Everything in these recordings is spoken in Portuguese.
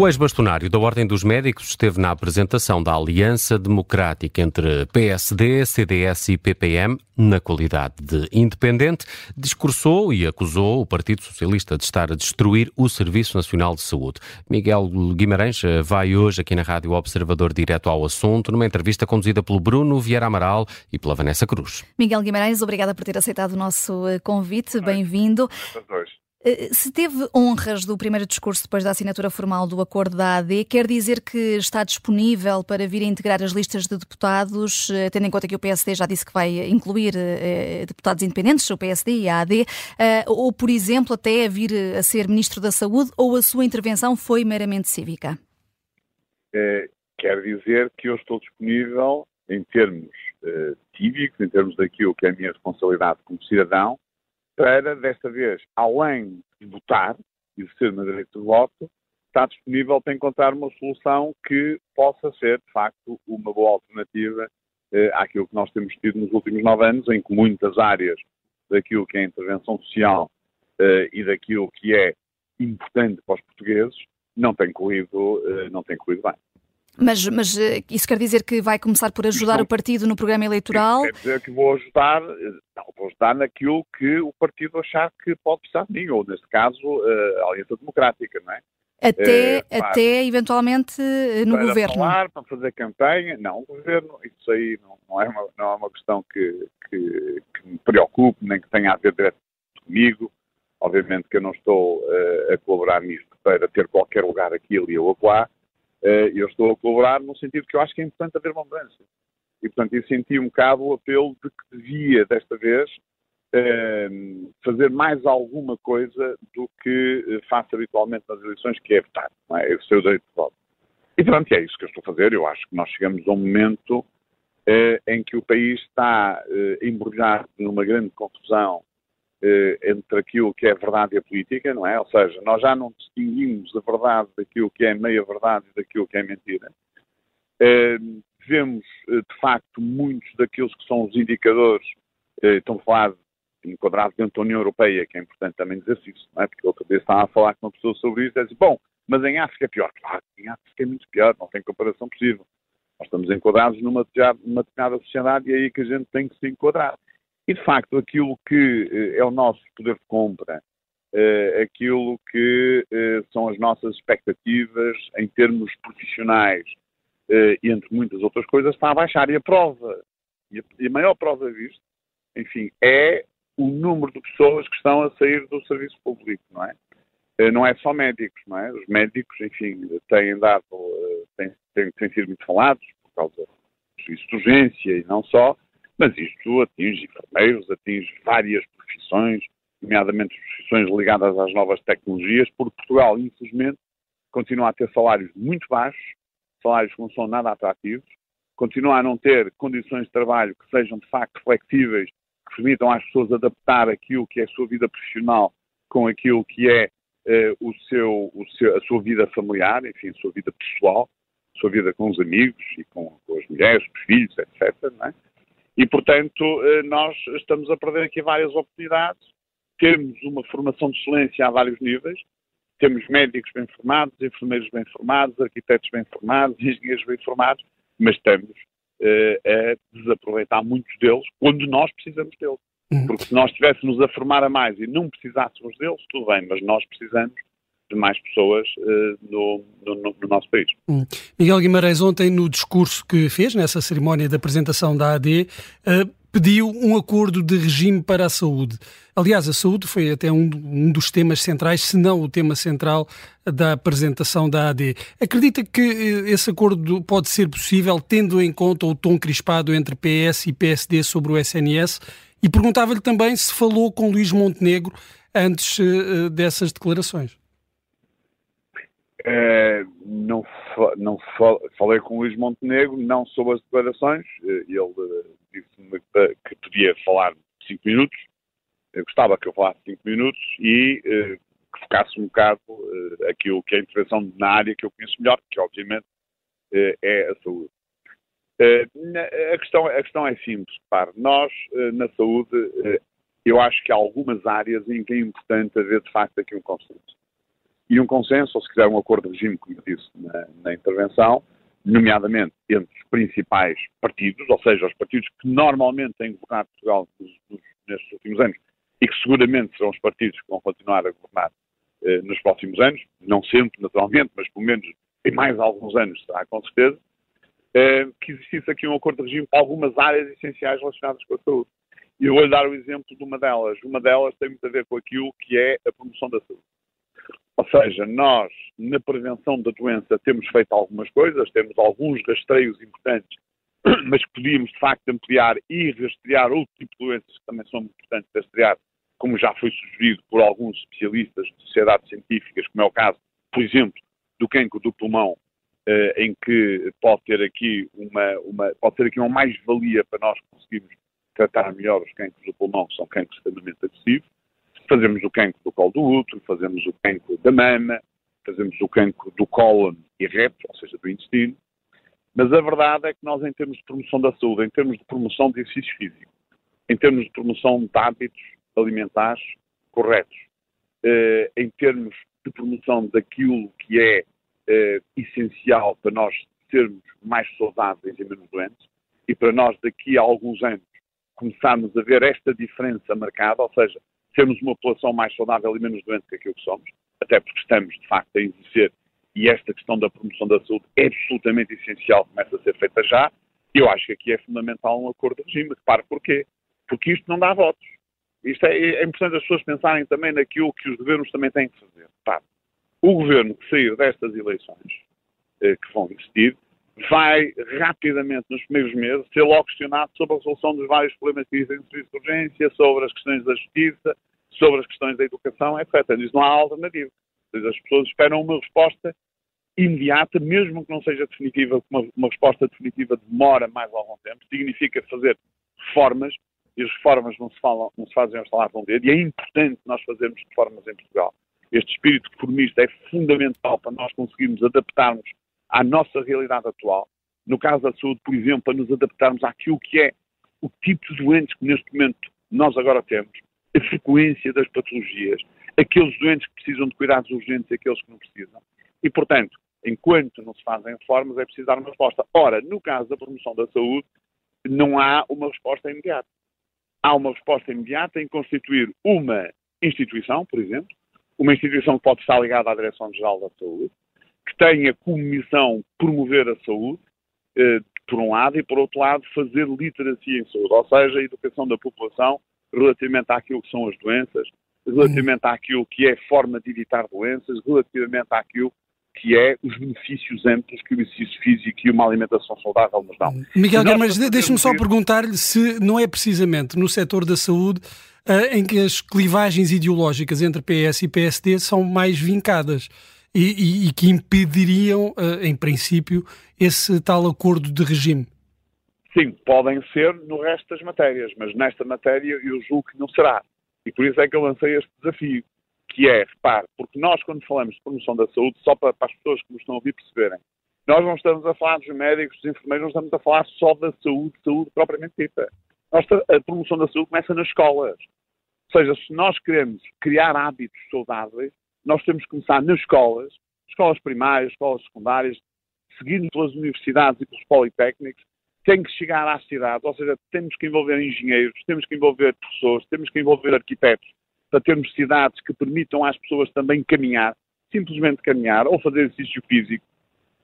O ex-bastonário da Ordem dos Médicos esteve na apresentação da Aliança Democrática entre PSD, CDS e PPM, na qualidade de independente, discursou e acusou o Partido Socialista de estar a destruir o Serviço Nacional de Saúde. Miguel Guimarães vai hoje aqui na Rádio Observador direto ao assunto, numa entrevista conduzida pelo Bruno Vieira Amaral e pela Vanessa Cruz. Miguel Guimarães, obrigada por ter aceitado o nosso eh, convite. Bem-vindo. Eh, se teve honras do primeiro discurso depois da assinatura formal do acordo da AD, quer dizer que está disponível para vir a integrar as listas de deputados, eh, tendo em conta que o PSD já disse que vai incluir eh, deputados independentes, o PSD e a AD, ou, por exemplo, até vir a ser Ministro da Saúde, ou a sua intervenção foi meramente cívica? É, quer dizer que eu estou disponível em termos cívicos, em termos daquilo que é a minha responsabilidade como cidadão, para, desta vez, além de votar, exercer o meu direito de voto, está disponível para encontrar uma solução que possa ser, de facto, uma boa alternativa eh, àquilo que nós temos tido nos últimos nove anos, em que muitas áreas daquilo que é intervenção social eh, e daquilo que é importante para os portugueses não tem corrido, eh, não tem corrido bem. Mas, mas eh, isso quer dizer que vai começar por ajudar o partido no programa eleitoral? Quer dizer que vou ajudar, eh, não, vou ajudar naquilo que o partido achar que pode precisar de mim, ou neste caso eh, a Aliança Democrática, não é? Até, é, até eventualmente no para governo. Falar, para fazer campanha, não, o governo, isso aí não, não, é, uma, não é uma questão que, que, que, me preocupe, nem que tenha a ver direto comigo. Obviamente que eu não estou uh, a colaborar nisto para ter qualquer lugar aqui, ali ou acolá. Eh, eu estou a colaborar no sentido que eu acho que é importante haver uma mudança. E, portanto, eu senti um bocado o apelo de que devia, desta vez, eh, fazer mais alguma coisa do que eh, faço habitualmente nas eleições, que é votar, não é? o seu direito de voto. E, portanto, é isso que eu estou a fazer. Eu acho que nós chegamos a um momento em que o país está embrulhado numa grande confusão eh, entre aquilo que é verdade e a política, não é? Ou seja, nós já não distinguimos a verdade daquilo que é meia-verdade e daquilo que é mentira. Eh, vemos, eh, de facto, muitos daqueles que são os indicadores, eh, estão a falar enquadrados dentro da União Europeia, que é importante também dizer isso, não é? Porque outra vez estava a falar com uma pessoa sobre isso e disse, bom, mas em África é pior. Claro, em África é muito pior, não tem comparação possível. Nós estamos enquadrados numa, numa determinada sociedade e é aí que a gente tem que se enquadrar. E, de facto, aquilo que eh, é o nosso poder de compra, eh, aquilo que eh, são as nossas expectativas em termos profissionais, entre muitas outras coisas, está a baixar. E a prova, e a maior prova disto, enfim, é o número de pessoas que estão a sair do serviço público, não é? Não é só médicos, não é? Os médicos, enfim, têm dado, têm, têm, têm sido muito falados por causa do serviço de urgência e não só, mas isto atinge enfermeiros, atinge várias profissões, nomeadamente profissões ligadas às novas tecnologias, porque Portugal, infelizmente, continua a ter salários muito baixos, salários que não são nada atrativos, continua a não ter condições de trabalho que sejam de facto flexíveis, que permitam às pessoas adaptar aquilo que é a sua vida profissional com aquilo que é uh, o seu, o seu, a sua vida familiar, enfim, a sua vida pessoal, a sua vida com os amigos e com, com as mulheres, os filhos, etc. Não é? E, portanto, eh, nós estamos a perder aqui várias oportunidades. Temos uma formação de excelência a vários níveis. Temos médicos bem formados, enfermeiros bem formados, arquitetos bem formados, engenheiros bem formados, mas estamos uh, a desaproveitar muitos deles quando nós precisamos deles. Uhum. Porque se nós estivéssemos a formar a mais e não precisássemos deles, tudo bem, mas nós precisamos de mais pessoas uh, no, no, no, nosso país. Hum. Miguel Guimarães, ontem no discurso que fez, nessa cerimónia da apresentação da AD, uh, pediu um acordo de regime para a saúde. Aliás, a saúde foi até um, um, dos temas centrais, se não o tema central da apresentação da AD. Acredita que eh, esse acordo pode ser possível tendo em conta o tom crispado entre PS e PSD sobre o SNS? E perguntava-lhe também se falou com Luís Montenegro antes uh, dessas declarações. É, não, não falei com o Luís Montenegro, não sobre as declarações. Eh, ele eh, disse-me que podia falar cinco minutos. Eu gostava que eu falasse cinco minutos e que focasse um bocado aquilo que é a intervenção na área que eu conheço melhor, que obviamente é a saúde. A questão, a questão é simples, para nós na saúde eu acho que há algumas áreas em que é importante haver de facto aqui um consenso. E um consenso, ou se quiser um acordo de regime, como eu disse na, na intervenção, nomeadamente entre os principais partidos, ou seja, os partidos que normalmente têm governado Portugal nos, nos, nestes últimos anos e que seguramente serão os partidos que vão continuar a governar eh, nos próximos anos, não sempre, naturalmente, mas pelo menos em mais alguns anos será com certeza, eh, que existisse aqui um acordo de regime com algumas áreas essenciais relacionadas com a saúde. E eu vou-lhe dar o exemplo de uma delas. Uma delas tem muito a ver com aquilo que é a promoção da saúde. Ou seja, nós, na prevenção da doença, temos feito algumas coisas, temos alguns rastreios importantes, mas podíamos, de facto, ampliar e rastrear outro tipo de doenças que também são importantes rastrear, como já foi sugerido por alguns especialistas de sociedades científicas, como é o caso, por exemplo, do cancro do pulmão, eh, em que pode ter aqui uma, uma pode ter aqui uma mais-valia para nós conseguirmos tratar melhor os cancros do pulmão, que são cancros extremamente agressivos. Fazemos o cancro do colo do útero, fazemos o cancro da mama, fazemos o cancro do cólon e reto, ou seja, do intestino. Mas a verdade é que nós, em termos de promoção da saúde, em termos de promoção de exercício físico, em termos de promoção de hábitos alimentares corretos, eh, em termos de promoção daquilo que é eh, essencial para nós sermos mais saudáveis e menos doentes, e para nós, daqui a alguns anos, começarmos a ver esta diferença marcada, ou seja, sermos uma população mais saudável e menos doente que aquilo que somos, até porque estamos, de facto, a exercer, e esta questão da promoção da saúde é absolutamente essencial, começa a ser feita já, eu acho que aqui é fundamental um acordo de regime. Repare porquê? Porque isto não dá votos. Isto é, é importante as pessoas pensarem também naquilo que os governos também têm que fazer. Repare, o governo que sair destas eleições, eh, que vão existir, vai rapidamente, nos primeiros meses, ser logo questionado sobre a resolução dos vários problemas que existem de urgência, sobre as questões da justiça, sobre as questões da educação, etc. Isso não há alternativa. As pessoas esperam uma resposta imediata, mesmo que não seja definitiva, uma, uma resposta definitiva demora mais algum tempo, significa fazer reformas, e as reformas não se, falam, não se fazem ao estalar de um dedo, e é importante nós fazermos reformas em Portugal. Este espírito reformista é fundamental para nós conseguirmos adaptarmos à nossa realidade atual. No caso da saúde, por exemplo, para nos adaptarmos àquilo que é o tipo de doentes que neste momento nós agora temos, a frequência das patologias, aqueles doentes que precisam de cuidados urgentes e aqueles que não precisam. E, portanto, enquanto não se fazem reformas, é preciso dar uma resposta. Ora, no caso da promoção da saúde, não há uma resposta imediata. Há uma resposta imediata em constituir uma instituição, por exemplo, uma instituição que pode estar ligada à Direção-Geral da Saúde, que tenha como missão promover a saúde, eh, por um lado, e por outro lado, fazer literacia em saúde, ou seja, a educação da população relativamente àquilo que são as doenças, relativamente àquilo que é forma de evitar doenças, relativamente àquilo que é os benefícios amplos que o exercício físico e uma alimentação saudável nos dão. Miguel Guimarães, deixe-me só perguntar-lhe se não é precisamente no setor da saúde uh, em que as clivagens ideológicas entre PS e PSD são mais vincadas e, e, e que impediriam, uh, em princípio, esse tal acordo de regime. Sim, podem ser no resto das matérias, mas nesta matéria eu julgo que não será. E por isso é que eu lancei este desafio, que é, repare, porque nós quando falamos de promoção da saúde, só para, para as pessoas que nos estão a ouvir perceberem, nós não estamos a falar dos médicos, dos enfermeiros, não estamos a falar só da saúde, saúde propriamente dita. Nós, a promoção da saúde começa nas escolas. Ou seja, se nós queremos criar hábitos saudáveis, nós temos que começar nas escolas, escolas primárias, escolas secundárias, seguindo pelas universidades e pelos politécnicos, tem que chegar às cidades, ou seja, temos que envolver engenheiros, temos que envolver professores, temos que envolver arquitetos, para termos cidades que permitam às pessoas também caminhar, simplesmente caminhar, ou fazer exercício físico,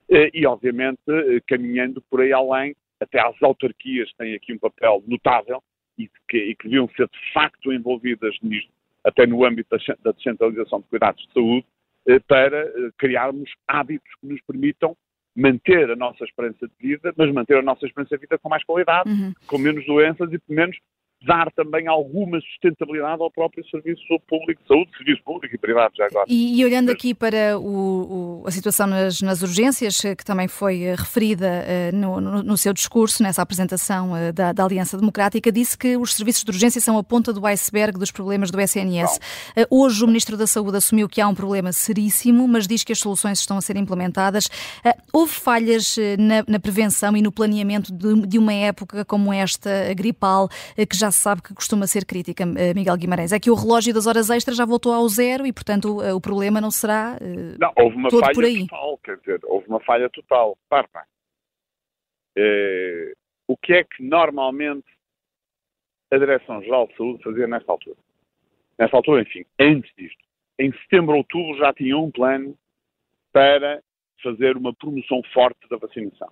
eh, e obviamente eh, caminhando por aí além, até às autarquias têm aqui um papel notável, e que, e que deviam ser de facto envolvidas nisto, até no âmbito da, descentralização de cuidados de saúde, eh, para eh, criarmos hábitos que nos permitam manter a nossa esperança de vida, mas manter a nossa esperança de vida com mais qualidade, uhum. com menos doenças e menos dar também alguma sustentabilidade ao próprio serviço público de saúde, serviço público e privado já agora. E, e olhando aqui para o, o, a situação nas, nas, urgências, que também foi eh, referida uh, no, no, no, seu discurso, nessa apresentação uh, da, da, Aliança Democrática, disse que os serviços de urgência são a ponta do iceberg dos problemas do SNS. Uh, hoje o Ministro da Saúde assumiu que há um problema seríssimo, mas diz que as soluções estão a ser implementadas. houve falhas na, na, prevenção e no planeamento de, de uma época como esta gripal, que já se sabe que costuma ser crítica, eh, Miguel Guimarães, é que o relógio das horas extras já voltou ao zero e, portanto, o problema não será uh, Não, houve uma falha total, quer dizer, houve uma falha total. Parpa. É, o que é que normalmente a Direção-Geral de Saúde fazia nesta altura? Nesta altura, enfim, antes disto. Em setembro, outubro já tinha um plano para fazer uma promoção forte da vacinação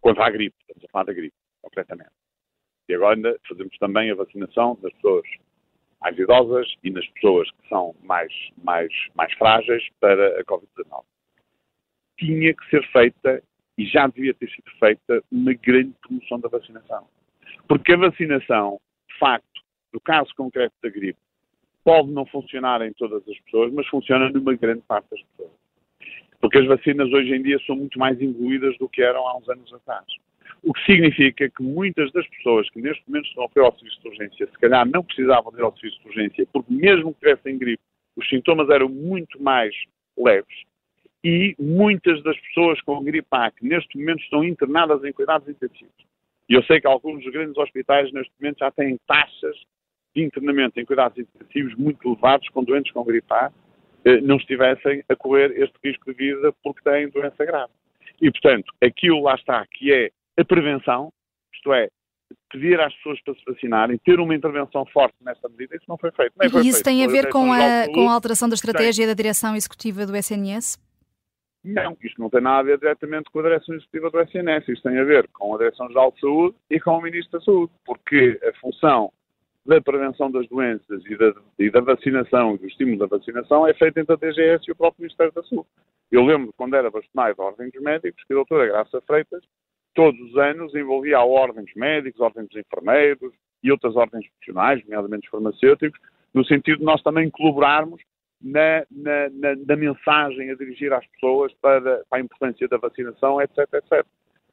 contra a gripe, estamos a falar da gripe, concretamente. E agora fazemos também a vacinação das pessoas mais idosas e nas pessoas que são mais, mais, mais frágeis para a Covid-19. Tinha que ser feita, e já devia ter sido feita, uma grande promoção da vacinação. Porque a vacinação, de facto, no caso concreto da gripe, pode não funcionar em todas as pessoas, mas funciona numa grande parte das pessoas. Porque as vacinas hoje em dia são muito mais evoluídas do que eram há uns anos atrás. O que significa que muitas das pessoas que neste momento estão a ir ao serviço de urgência, se calhar não precisavam de ir ao serviço de urgência, porque mesmo que tivessem gripe, os sintomas eram muito mais leves. E muitas das pessoas com gripe A que neste momento estão internadas em cuidados intensivos. E eu sei que alguns dos grandes hospitais neste momento já têm taxas de internamento em cuidados intensivos muito elevados com doentes com gripe A, eh, não estivessem a correr este risco de vida porque têm doença grave. E, portanto, aquilo lá está, que é a prevenção, isto é, pedir às pessoas para se vacinarem, ter uma intervenção forte nesta medida, isso não foi feito. Nem foi e isso feito. tem a ver com a, com a alteração da estratégia tem. da direção executiva do SNS? Não, isto não tem nada a ver diretamente com a direção executiva do SNS, isto tem a ver com a Direção-Geral de Saúde e com o Ministro da Saúde, porque a função da prevenção das doenças e da, e da vacinação e do estímulo da vacinação é feita entre a DGS e o próprio Ministério da Saúde. Eu lembro, quando era bastonário da Ordem dos Médicos, que a doutora Graça Freitas, todos os anos, envolvia dos Médicos, a Ordem dos Enfermeiros e outras ordens profissionais, nomeadamente os farmacêuticos, no sentido de nós também colaborarmos na, na, na, na mensagem a dirigir às pessoas para, para, a importância da vacinação, etc, etc.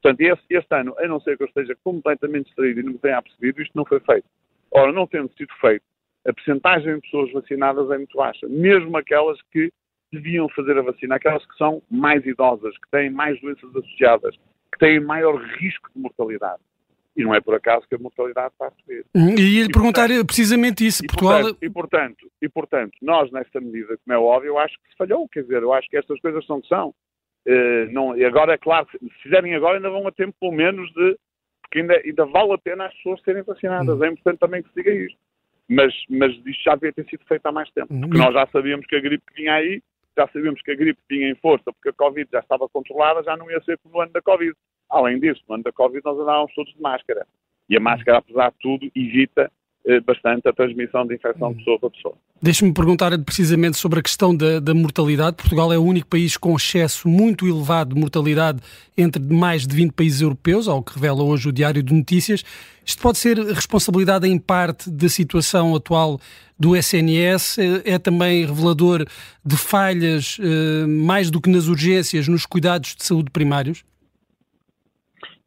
Portanto, este, ano, a não ser que eu esteja completamente distraído e não me tenha percebido, isto não foi feito. Ora, não tendo sido feito, a percentagem de pessoas vacinadas é muito baixa, mesmo aquelas que deviam fazer a vacina, aquelas que são mais idosas, que têm mais doenças associadas, têm maior risco de mortalidade. E não é por acaso que a mortalidade está a subir. E ia lhe perguntar portanto, precisamente isso. E Portugal... portanto, e, portanto, e, portanto, nós, nesta medida, como é óbvio, eu acho que se falhou. Quer dizer, eu acho que estas coisas são que são. Uh, não, e agora, é claro, se fizerem agora, ainda vão a tempo, pelo menos, de porque ainda, ainda vale a pena as pessoas serem vacinadas. Hum. É importante também que se diga isto. Mas, mas isto já devia ter sido feito há mais tempo. Porque hum. nós já sabíamos que a gripe que vinha aí, já sabíamos que a gripe vinha em força, porque a Covid já estava controlada, já não ia ser como no ano da Covid. Além disso, no ano da Covid nós andávamos todos de máscara. E a máscara, apesar de tudo, evita bastante a transmissão de infecção de pessoa para pessoa. Deixe-me perguntar precisamente sobre a questão da, da, mortalidade. Portugal é o único país com excesso muito elevado de mortalidade entre mais de 20 países europeus, ao que revela hoje o Diário de Notícias. Isto pode ser responsabilidade em parte da situação atual do SNS, é, é também revelador de falhas, eh, mais do que nas urgências, nos cuidados de saúde primários?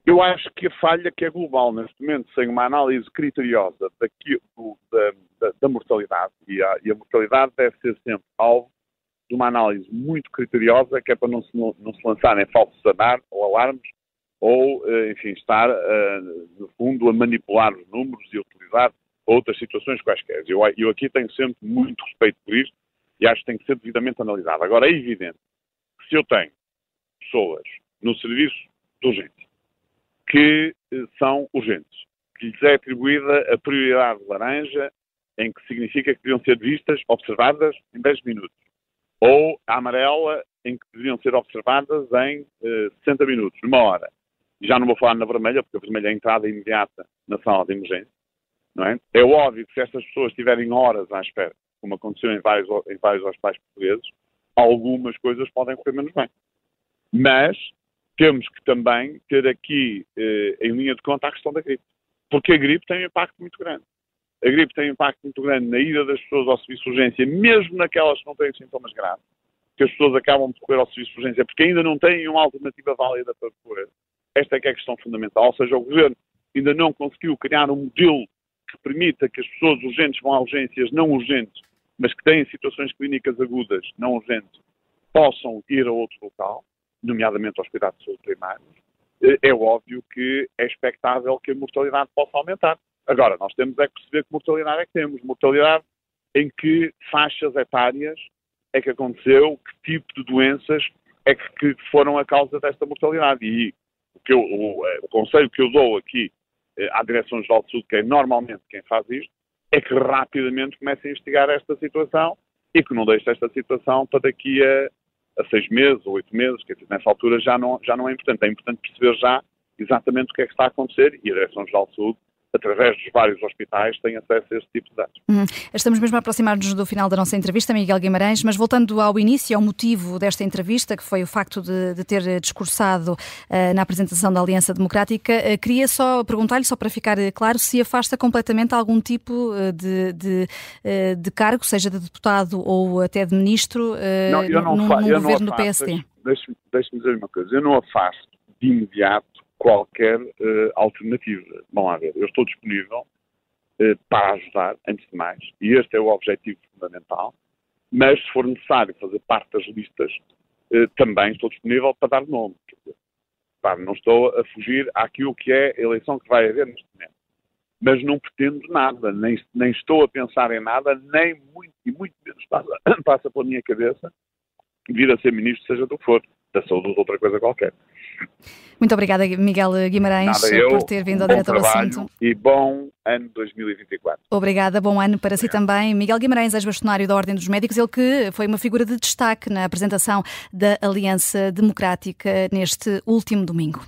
Eu acho que a falha que é global neste momento, sem uma análise criteriosa da, da, da mortalidade, e a, e a, mortalidade deve ser sempre alvo de uma análise muito criteriosa, que é para não se, não, não se lançarem falsos ou alarmes, ou, eh, enfim, estar, uh, no fundo, a manipular os números e utilizar outras situações quaisquer. Eu, eu aqui tenho sempre muito respeito por isto e acho que tem que ser devidamente analisado. Agora, é evidente que se eu tenho pessoas no serviço de urgência que eh, são urgentes, que lhes é atribuída a prioridade laranja, em que significa que deviam ser vistas, observadas em 10 minutos, ou a amarela, em que deviam ser observadas em eh, 60 minutos, numa hora. Já não vou falar na vermelha, porque a vermelha é a entrada imediata na sala de emergência. Não é? é óbvio que se estas pessoas estiverem horas à espera, como aconteceu em vários, em vários hospitais portugueses, algumas coisas podem correr menos bem. Mas temos que também ter aqui eh, em linha de conta a questão da gripe. Porque a gripe tem um impacto muito grande. A gripe tem um impacto muito grande na ida das pessoas ao serviço de urgência, mesmo naquelas que não têm sintomas graves, que as pessoas acabam de correr ao serviço de urgência porque ainda não têm uma alternativa válida para correr. Esta é que é a questão fundamental. Ou seja, o governo ainda não conseguiu criar um modelo que permita que as pessoas urgentes vão a urgências não urgentes, mas que têm situações clínicas agudas não urgentes, possam ir a outro local nomeadamente aos cuidados de saúde primários, eh, é óbvio que é expectável que a mortalidade possa aumentar. Agora, nós temos é que perceber que mortalidade é que temos. Mortalidade em que faixas etárias é que aconteceu, que tipo de doenças é que, foram a causa desta mortalidade. E o, que eu, o, o conselho que eu dou aqui eh, à Direção-Geral de Saúde, que é normalmente quem faz isto, é que rapidamente comece a investigar esta situação e que não deixe esta situação para daqui a, a seis meses ou oito meses, que nessa altura já não, já não é importante. É importante perceber já exatamente o que é que está a acontecer e a Direção-Geral de Saúde através dos vários hospitais, têm acesso a este tipo de dados. Uhum. Estamos mesmo a aproximar-nos do final da nossa entrevista, Miguel Guimarães, mas voltando ao início, ao motivo desta entrevista, que foi o facto de, de ter discursado uh, na apresentação da Aliança Democrática, uh, queria só perguntar-lhe, só para ficar claro, se afasta completamente algum tipo de, de, de cargo, seja de deputado ou até de ministro, uh, não, eu não no, no governo do PSD. Deixe-me deixe dizer uma coisa, eu não afasto de imediato qualquer uh, alternativa. Bom, a ver, eu estou disponível uh, para ajudar, antes de mais, e este é o objetivo fundamental, mas se for necessário fazer parte das listas, uh, também estou disponível para dar nome. Pá, não estou a fugir àquilo que é a eleição que vai haver neste momento. Mas não pretendo nada, nem, nem estou a pensar em nada, nem muito e muito menos passa, passa pela minha cabeça vir a ser ministro, seja do que for, da saúde ou de outra coisa qualquer. Muito obrigada, Miguel Guimarães, por ter vindo ao Direto ao Assunto. E bom ano 2024. Obrigada, bom ano para si também. Miguel Guimarães, ex-bastonário da Ordem dos Médicos, ele que foi uma figura de destaque na apresentação da Aliança Democrática neste último domingo.